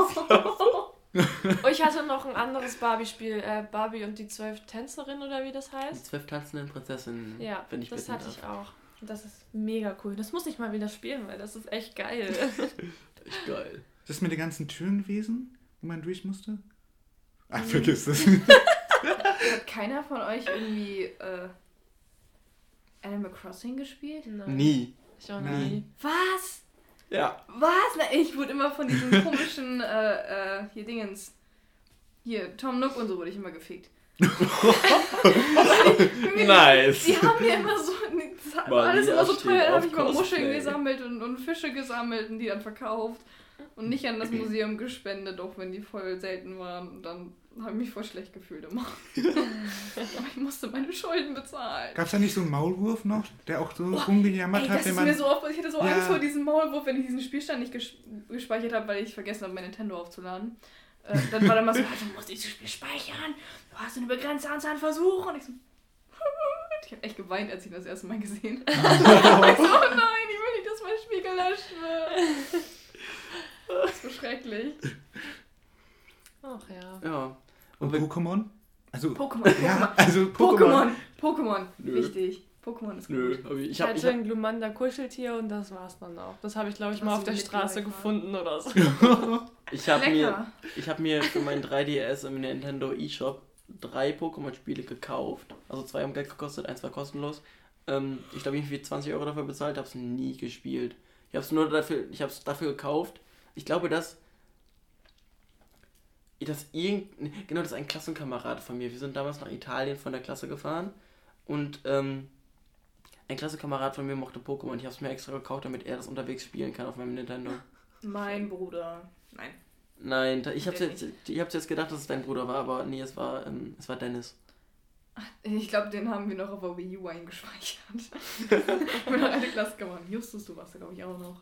oh, ich hatte noch ein anderes Barbie-Spiel, äh, Barbie und die zwölf Tänzerinnen oder wie das heißt. Die zwölf tanzenden Prinzessinnen. Ja, ich das hatte ich auch. Das ist mega cool. Das muss ich mal wieder spielen, weil das ist echt geil. echt geil. Ist das mit den ganzen Türen gewesen, wo man durch musste? Ach, vergiss das. Hat keiner von euch irgendwie äh, Animal Crossing gespielt? Nein. Nie. Ich auch nie. Was? Ja. Was? Na, ich wurde immer von diesen komischen, äh, äh, hier Dingens. Hier, Tom Nook und so wurde ich immer gefickt. nice. Die haben mir immer so. War alles immer so teuer. Da habe ich mal Muscheln gesammelt und, und Fische gesammelt und die dann verkauft. Und nicht an das Museum gespendet, auch wenn die voll selten waren. Und dann habe ich mich voll schlecht gefühlt immer. Aber ich musste meine Schulden bezahlen. Gab es da nicht so einen Maulwurf noch, der auch so oh, rumgejammert ey, hat? Das ist man... mir so oft, ich hatte so ja. Angst vor diesem Maulwurf, wenn ich diesen Spielstand nicht gespeichert habe, weil ich vergessen habe, mein Nintendo aufzuladen. Äh, dann war dann mal so, also musst dieses Spiel speichern. Du hast eine begrenzte Anzahl an Versuchen. Und ich so, ich habe echt geweint, als ich das erste Mal gesehen habe. ich so, oh nein, ich will nicht, dass mein Spiel gelöscht wird. Das ist so schrecklich. Und, Und Pokémon? Also, Pokémon. Ja, also Pokémon. Pokémon. Wichtig. Pokémon ist gut. Nö, ich, ich, hab, hatte ein Glumanda Kuscheltier und das war's dann auch. Das habe ich, glaube ich, mal auf der Straße gefunden oder so. ich habe mir, hab mir für mein 3DS im Nintendo eShop drei Pokémon-Spiele gekauft. Also zwei haben Geld gekostet, eins war kostenlos. Ähm, ich glaube, ich habe 20 Euro dafür bezahlt, habe es nie gespielt. Ich habe es nur dafür, ich habe es dafür gekauft. Ich glaube, dass das irgend, genau, das ist ein Klassenkamerad von mir. Wir sind damals nach Italien von der Klasse gefahren und ähm, ein Klassenkamerad von mir mochte Pokémon. Ich habe es mir extra gekauft, damit er das unterwegs spielen kann auf meinem Nintendo. Mein Bruder. Nein. Nein, ich habe jetzt, ich hab's jetzt gedacht, dass es dein Bruder war, aber nee, es war, ähm, es war Dennis. Ich glaube, den haben wir noch auf der Wii U eingespeichert. wir noch eine Klasse gemacht. Justus, du warst da, glaube ich, auch noch.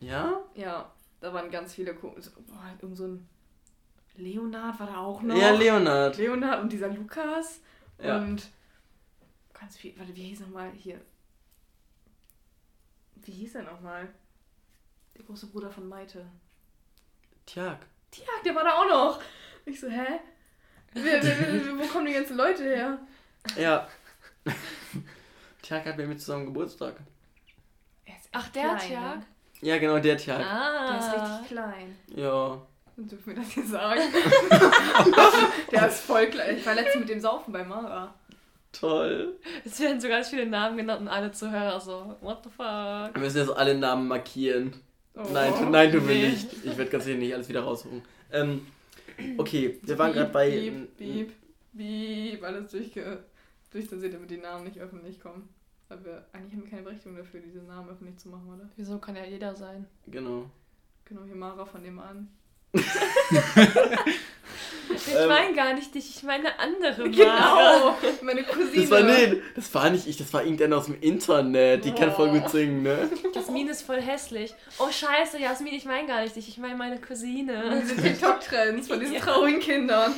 Ja? Ja, da waren ganz viele. Boah, irgend so ein Leonard war da auch noch. Ja, Leonard. Leonard und dieser Lukas. Ja. Und ganz viel. Warte, wie hieß nochmal hier? Wie hieß er nochmal? Der große Bruder von Maite. Tjag. Tjag, der war da auch noch. Ich so, hä? Wo kommen die ganzen Leute her? Ja. Tjag hat mit mir zusammen Geburtstag. Ach, der Tjag? Ne? Ja, genau, der Tjag. Ah. Der ist richtig klein. Ja. Dürfen wir das hier sagen? der ist voll klein. Ich war letztens mit dem Saufen bei Mara. Toll. Es werden so ganz viele Namen genannt und alle Zuhörer so, what the fuck? Wir müssen jetzt alle Namen markieren. Oh, nein, tu, nein, du nee. nicht. Ich werde ganz sicher nicht alles wieder raussuchen. Ähm, okay, wir waren gerade bei. Beep, beep, beep, alles durchge durchzensiert, damit die Namen nicht öffentlich kommen. Weil wir eigentlich haben wir keine Berechtigung dafür, diese Namen öffentlich zu machen, oder? Wieso kann ja jeder sein? Genau. Genau, hier Mara von dem an. ich ähm, meine gar nicht dich, ich meine andere Mara. Genau, meine Cousine. Das war, nee, das war nicht ich, das war irgendeiner aus dem Internet. Die oh. kann voll gut singen, ne? Jasmin ist voll hässlich. Oh scheiße, Jasmin, ich meine gar nicht dich, ich meine meine Cousine. Diese TikTok-Trends von diesen ja. traurigen Kindern.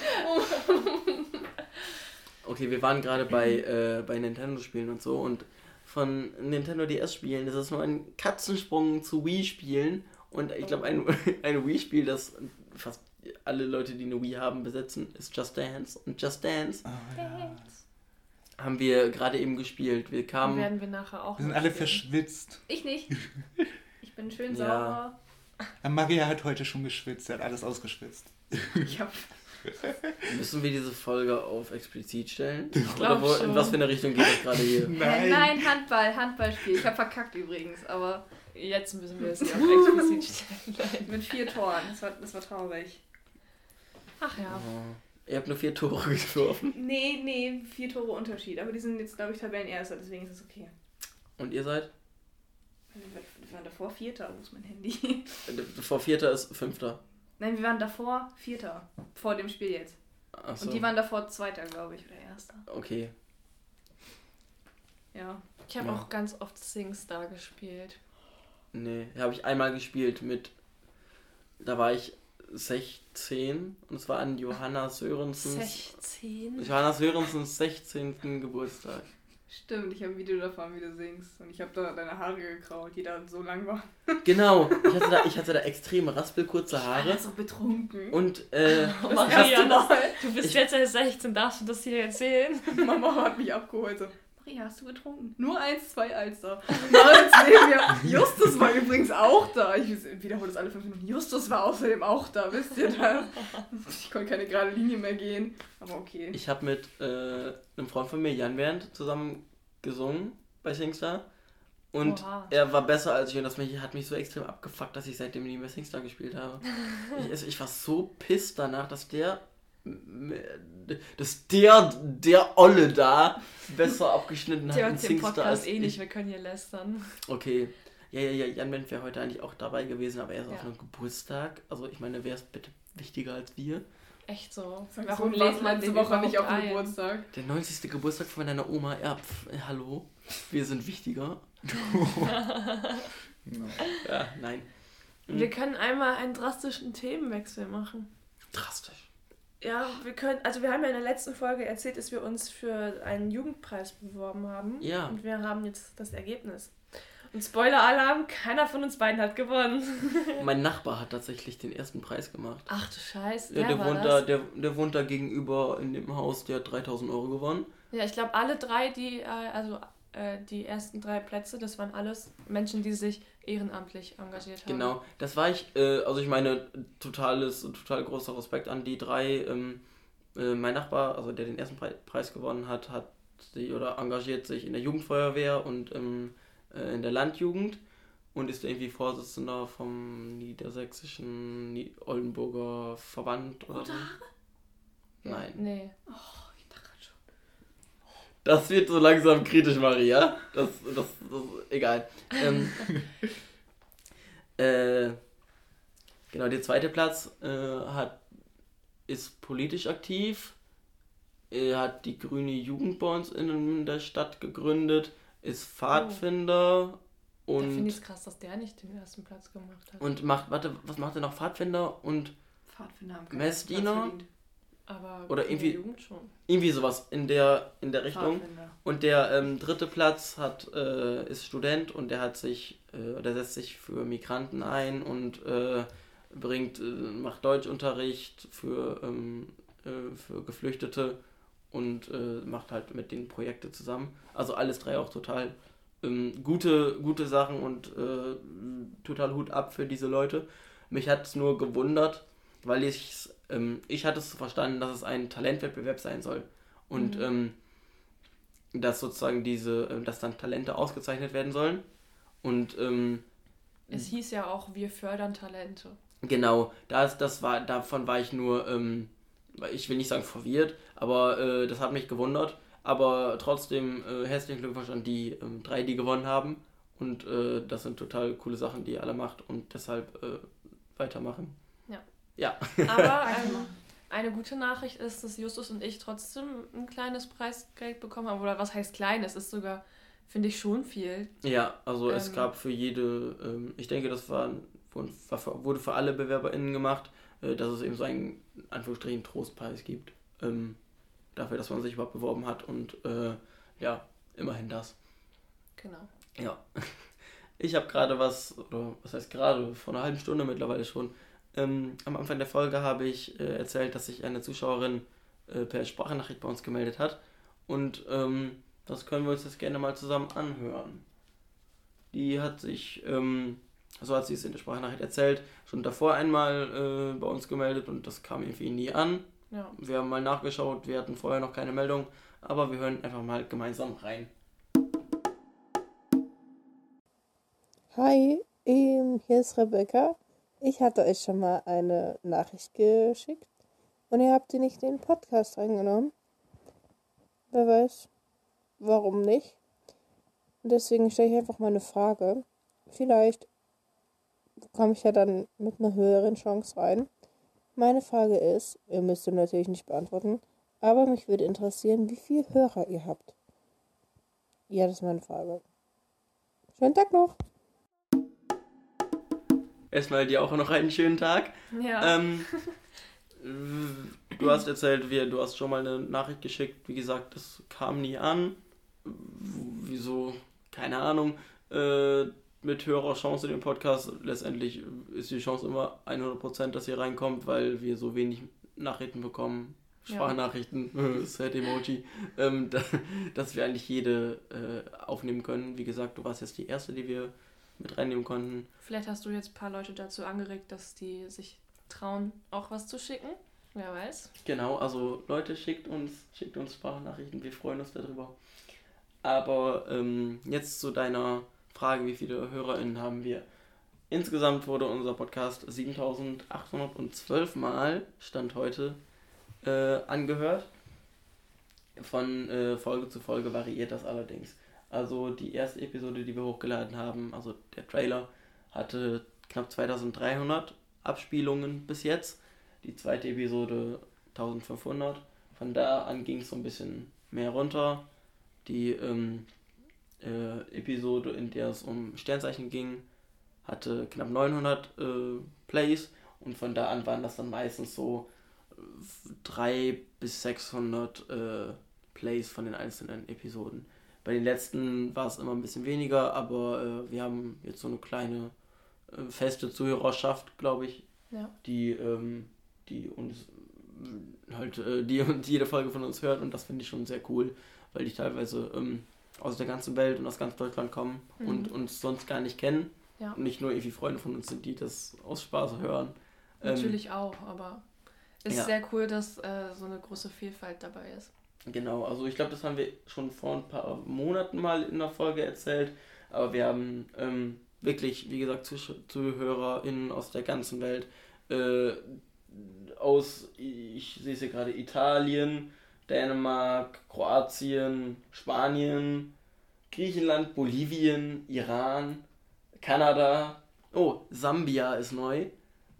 okay, wir waren gerade bei, äh, bei Nintendo-Spielen und so und von Nintendo DS-Spielen ist es nur ein Katzensprung zu Wii-Spielen und ich glaube, ein, ein Wii-Spiel, das fast alle Leute, die eine Wii haben, besitzen, ist Just Dance. Und Just Dance oh, ja. haben wir gerade eben gespielt. Wir kamen. werden wir nachher auch. Wir sind alle spielen. verschwitzt. Ich nicht. Ich bin schön sauber. Ja. Maria hat heute schon geschwitzt, sie hat alles ausgeschwitzt. Ich hab. Müssen wir diese Folge auf explizit stellen? Ich Oder wo, in was für eine Richtung geht das gerade hier? Nein. Nein, Handball, Handballspiel. Ich habe verkackt übrigens, aber. Jetzt müssen wir es hier auf explizit stellen. Mit vier Toren. Das war, das war traurig. Ach ja. Oh. Ihr habt nur vier Tore geworfen? Nee, nee, vier Tore Unterschied. Aber die sind jetzt, glaube ich, Tabellenerster, deswegen ist es okay. Und ihr seid? Wir waren davor Vierter, wo ist mein Handy? Vor Vierter ist Fünfter. Nein, wir waren davor Vierter. Vor dem Spiel jetzt. Ach so. Und die waren davor Zweiter, glaube ich, oder Erster. Okay. Ja. Ich habe ja. auch ganz oft SingStar gespielt. Nee, habe ich einmal gespielt mit. Da war ich 16 und es war an Johanna Sörensens. 16? Johanna Sörensens 16. Geburtstag. Stimmt, ich habe ein Video davon, wie du singst. Und ich habe da deine Haare gekraut, die da so lang waren. Genau, ich hatte da, ich hatte da extrem raspelkurze Haare. Ich war so betrunken. Und, äh, oh, Maria, du, du bist ich, jetzt erst 16, darfst du das hier erzählen? Mama hat mich abgeholt. So. Maria, hast du getrunken? Nur eins, zwei Alster. Neben mir. Justus war übrigens auch da. Ich wiederhole das alle fünf Minuten. Justus war außerdem auch da, wisst ihr das? Ich konnte keine gerade Linie mehr gehen. Aber okay. Ich habe mit äh, einem Freund von mir, Jan Bernd, zusammen gesungen bei Singstar. Und Oha. er war besser als ich und das hat mich so extrem abgefuckt, dass ich seitdem nie mehr Singstar gespielt habe. ich, ich war so pisst danach, dass der dass der, der Olle da besser abgeschnitten hat. Der hört den Podcast eh nicht, wir können hier lästern. Okay. Ja, ja, ja, Jan Wendt wäre heute eigentlich auch dabei gewesen, aber er ist ja. auf einem Geburtstag. Also ich meine, wer ist bitte wichtiger als wir? Echt so. Warum lädt man diese Woche nicht auf den Geburtstag? Der 90. Geburtstag von deiner Oma. Ja, pf, äh, hallo. Wir sind wichtiger. no. Ja, nein. Wir können einmal einen drastischen Themenwechsel machen. Drastisch. Ja, wir können, also wir haben ja in der letzten Folge erzählt, dass wir uns für einen Jugendpreis beworben haben. Ja. Und wir haben jetzt das Ergebnis. Und Spoiler-Alarm, keiner von uns beiden hat gewonnen. mein Nachbar hat tatsächlich den ersten Preis gemacht. Ach du Scheiße. Ja, der, wohnt da, der, der wohnt da gegenüber in dem Haus, der hat 3000 Euro gewonnen. Ja, ich glaube, alle drei, die, äh, also äh, die ersten drei Plätze, das waren alles Menschen, die sich ehrenamtlich engagiert haben. Genau, das war ich, äh, also ich meine, totales, total großer Respekt an die drei. Ähm, äh, mein Nachbar, also der den ersten Pre Preis gewonnen hat, hat sich oder engagiert sich in der Jugendfeuerwehr und ähm, äh, in der Landjugend und ist irgendwie Vorsitzender vom niedersächsischen Oldenburger Verband oder. Haare? Nein. Nee. Oh. Das wird so langsam kritisch, Maria. Das, das, das egal. Ähm, äh, genau, der zweite Platz äh, hat, ist politisch aktiv. Er hat die grüne Jugend bei uns in der Stadt gegründet, ist Pfadfinder oh. und. Ich finde es krass, dass der nicht den ersten Platz gemacht hat. Und macht, warte, was macht er noch? Pfadfinder und Pfadfinder haben Messdiener. Aber oder irgendwie, irgendwie sowas in der, in der Richtung. Und der ähm, dritte Platz hat, äh, ist Student und der hat sich, äh, der setzt sich für Migranten ein und äh, bringt, äh, macht Deutschunterricht für, ähm, äh, für Geflüchtete und äh, macht halt mit den Projekte zusammen. Also alles drei auch total ähm, gute, gute Sachen und total Hut ab für diese Leute. Mich hat es nur gewundert, weil ich ähm, ich hatte es verstanden, dass es ein Talentwettbewerb sein soll. Und mhm. ähm, dass sozusagen diese, äh, dass dann Talente ausgezeichnet werden sollen. Und ähm, es hieß ja auch, wir fördern Talente. Genau, das, das war, davon war ich nur, ähm, ich will nicht sagen verwirrt, aber äh, das hat mich gewundert. Aber trotzdem äh, herzlichen Glückwunsch an die ähm, drei, die gewonnen haben. Und äh, das sind total coole Sachen, die ihr alle macht und deshalb äh, weitermachen. Ja. Aber ähm, eine gute Nachricht ist, dass Justus und ich trotzdem ein kleines Preisgeld bekommen haben. Oder was heißt klein? Es ist sogar, finde ich, schon viel. Ja, also ähm, es gab für jede, ähm, ich denke, das war, wurde für alle BewerberInnen gemacht, äh, dass es eben so einen, Anführungsstrichen, Trostpreis gibt. Ähm, dafür, dass man sich überhaupt beworben hat und äh, ja, immerhin das. Genau. Ja. Ich habe gerade was, oder was heißt gerade, vor einer halben Stunde mittlerweile schon, ähm, am Anfang der Folge habe ich äh, erzählt, dass sich eine Zuschauerin äh, per Sprachnachricht bei uns gemeldet hat. Und ähm, das können wir uns jetzt gerne mal zusammen anhören. Die hat sich, ähm, so hat sie es in der Sprachnachricht erzählt, schon davor einmal äh, bei uns gemeldet und das kam irgendwie nie an. Ja. Wir haben mal nachgeschaut, wir hatten vorher noch keine Meldung, aber wir hören einfach mal gemeinsam rein. Hi, ähm, hier ist Rebecca. Ich hatte euch schon mal eine Nachricht geschickt und ihr habt sie nicht in den Podcast reingenommen. Wer weiß, warum nicht. deswegen stelle ich einfach mal eine Frage. Vielleicht komme ich ja dann mit einer höheren Chance rein. Meine Frage ist, ihr müsst sie natürlich nicht beantworten, aber mich würde interessieren, wie viele Hörer ihr habt. Ja, das ist meine Frage. Schönen Tag noch! Erstmal dir auch noch einen schönen Tag. Ja. Ähm, du hast erzählt, wie, du hast schon mal eine Nachricht geschickt. Wie gesagt, das kam nie an. Wieso? Keine Ahnung. Äh, mit höherer Chance in dem Podcast. Letztendlich ist die Chance immer 100%, dass ihr reinkommt, weil wir so wenig Nachrichten bekommen. Sprachnachrichten, ja. Sad Emoji, ähm, da, dass wir eigentlich jede äh, aufnehmen können. Wie gesagt, du warst jetzt die erste, die wir mit reinnehmen konnten. Vielleicht hast du jetzt ein paar Leute dazu angeregt, dass die sich trauen, auch was zu schicken. Wer weiß. Genau, also Leute, schickt uns, schickt uns Sprachnachrichten, wir freuen uns darüber. Aber ähm, jetzt zu deiner Frage, wie viele HörerInnen haben wir? Insgesamt wurde unser Podcast 7812 Mal, Stand heute, äh, angehört. Von äh, Folge zu Folge variiert das allerdings. Also die erste Episode, die wir hochgeladen haben, also der Trailer, hatte knapp 2300 Abspielungen bis jetzt. Die zweite Episode 1500. Von da an ging es so ein bisschen mehr runter. Die ähm, äh, Episode, in der es um Sternzeichen ging, hatte knapp 900 äh, Plays und von da an waren das dann meistens so 300 bis 600 äh, Plays von den einzelnen Episoden. Bei den letzten war es immer ein bisschen weniger, aber äh, wir haben jetzt so eine kleine äh, feste Zuhörerschaft, glaube ich, ja. die, ähm, die uns halt, äh, die, die jede Folge von uns hört und das finde ich schon sehr cool, weil die teilweise ähm, aus der ganzen Welt und aus ganz Deutschland kommen mhm. und uns sonst gar nicht kennen. Ja. Und nicht nur irgendwie Freunde von uns sind, die das aus Spaß hören. Ähm, Natürlich ähm, auch, aber es ist ja. sehr cool, dass äh, so eine große Vielfalt dabei ist. Genau, also ich glaube, das haben wir schon vor ein paar Monaten mal in der Folge erzählt, aber wir haben ähm, wirklich, wie gesagt, ZuhörerInnen aus der ganzen Welt, äh, aus, ich sehe es hier gerade, Italien, Dänemark, Kroatien, Spanien, Griechenland, Bolivien, Iran, Kanada, oh, Sambia ist neu.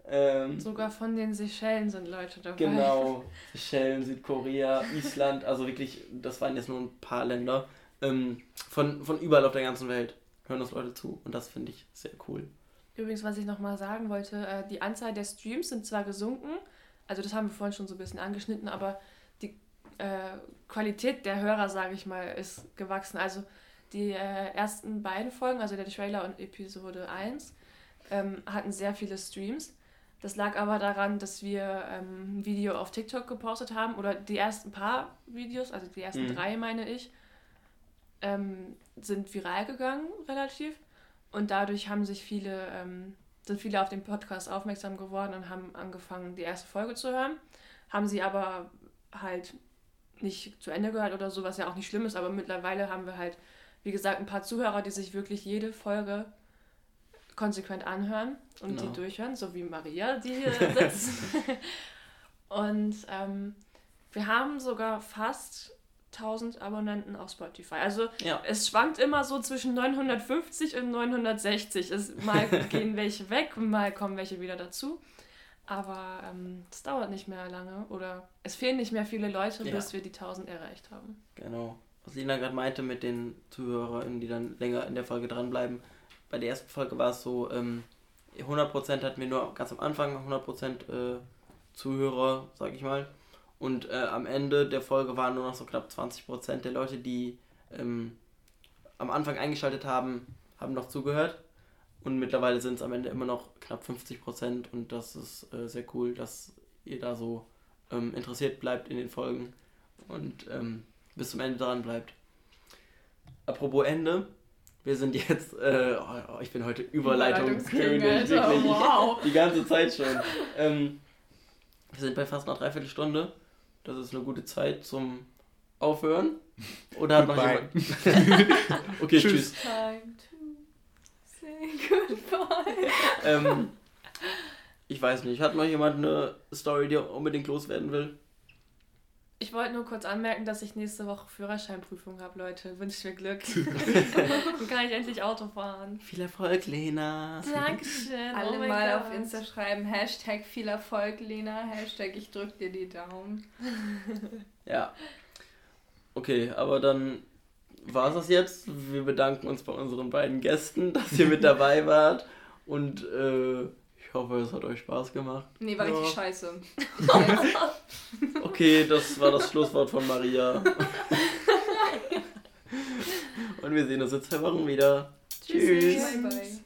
Ähm, Sogar von den Seychellen sind Leute dabei. Genau, Seychellen, Südkorea, Island, also wirklich, das waren jetzt nur ein paar Länder. Ähm, von, von überall auf der ganzen Welt hören uns Leute zu und das finde ich sehr cool. Übrigens, was ich nochmal sagen wollte, äh, die Anzahl der Streams sind zwar gesunken, also das haben wir vorhin schon so ein bisschen angeschnitten, aber die äh, Qualität der Hörer, sage ich mal, ist gewachsen. Also die äh, ersten beiden Folgen, also der Trailer und Episode 1, ähm, hatten sehr viele Streams. Das lag aber daran, dass wir ähm, ein Video auf TikTok gepostet haben oder die ersten paar Videos, also die ersten mhm. drei meine ich, ähm, sind viral gegangen relativ und dadurch haben sich viele, ähm, sind viele auf den Podcast aufmerksam geworden und haben angefangen, die erste Folge zu hören, haben sie aber halt nicht zu Ende gehört oder so, was ja auch nicht schlimm ist, aber mittlerweile haben wir halt, wie gesagt, ein paar Zuhörer, die sich wirklich jede Folge konsequent anhören und genau. die durchhören, so wie Maria, die hier sitzt. und ähm, wir haben sogar fast 1000 Abonnenten auf Spotify. Also ja. es schwankt immer so zwischen 950 und 960. Es, mal gehen welche weg, mal kommen welche wieder dazu. Aber ähm, es ähm, dauert nicht mehr lange oder es fehlen nicht mehr viele Leute, ja. bis wir die 1000 erreicht haben. Genau. Was Lina gerade meinte mit den ZuhörerInnen, die dann länger in der Folge dranbleiben, bei der ersten Folge war es so, ähm, 100% hatten wir nur ganz am Anfang 100% äh, Zuhörer, sag ich mal. Und äh, am Ende der Folge waren nur noch so knapp 20% der Leute, die ähm, am Anfang eingeschaltet haben, haben noch zugehört. Und mittlerweile sind es am Ende immer noch knapp 50% und das ist äh, sehr cool, dass ihr da so ähm, interessiert bleibt in den Folgen und ähm, bis zum Ende dran bleibt. Apropos Ende, wir sind jetzt, äh, oh, ich bin heute Überleitungskönig, wirklich, wow. die ganze Zeit schon. Ähm, wir sind bei fast einer Dreiviertelstunde. Das ist eine gute Zeit zum Aufhören. Oder hat noch jemand... okay, tschüss. tschüss. Time to say goodbye. ähm, ich weiß nicht, hat noch jemand eine Story, die er unbedingt loswerden will? Ich wollte nur kurz anmerken, dass ich nächste Woche Führerscheinprüfung habe, Leute. Wünsche mir Glück. Dann kann ich endlich Auto fahren. Viel Erfolg, Lena. Dankeschön. Oh Alle oh mal Gott. auf Insta schreiben, Hashtag viel Erfolg, Lena. Hashtag ich drück dir die Daumen. ja. Okay, aber dann war es das jetzt. Wir bedanken uns bei unseren beiden Gästen, dass ihr mit dabei wart. Und äh, hoffe, es hat euch Spaß gemacht. Nee, war ja. richtig scheiße. okay, das war das Schlusswort von Maria. Und wir sehen uns in zwei Wochen wieder. Tschüss. Tschüss. Bye, bye.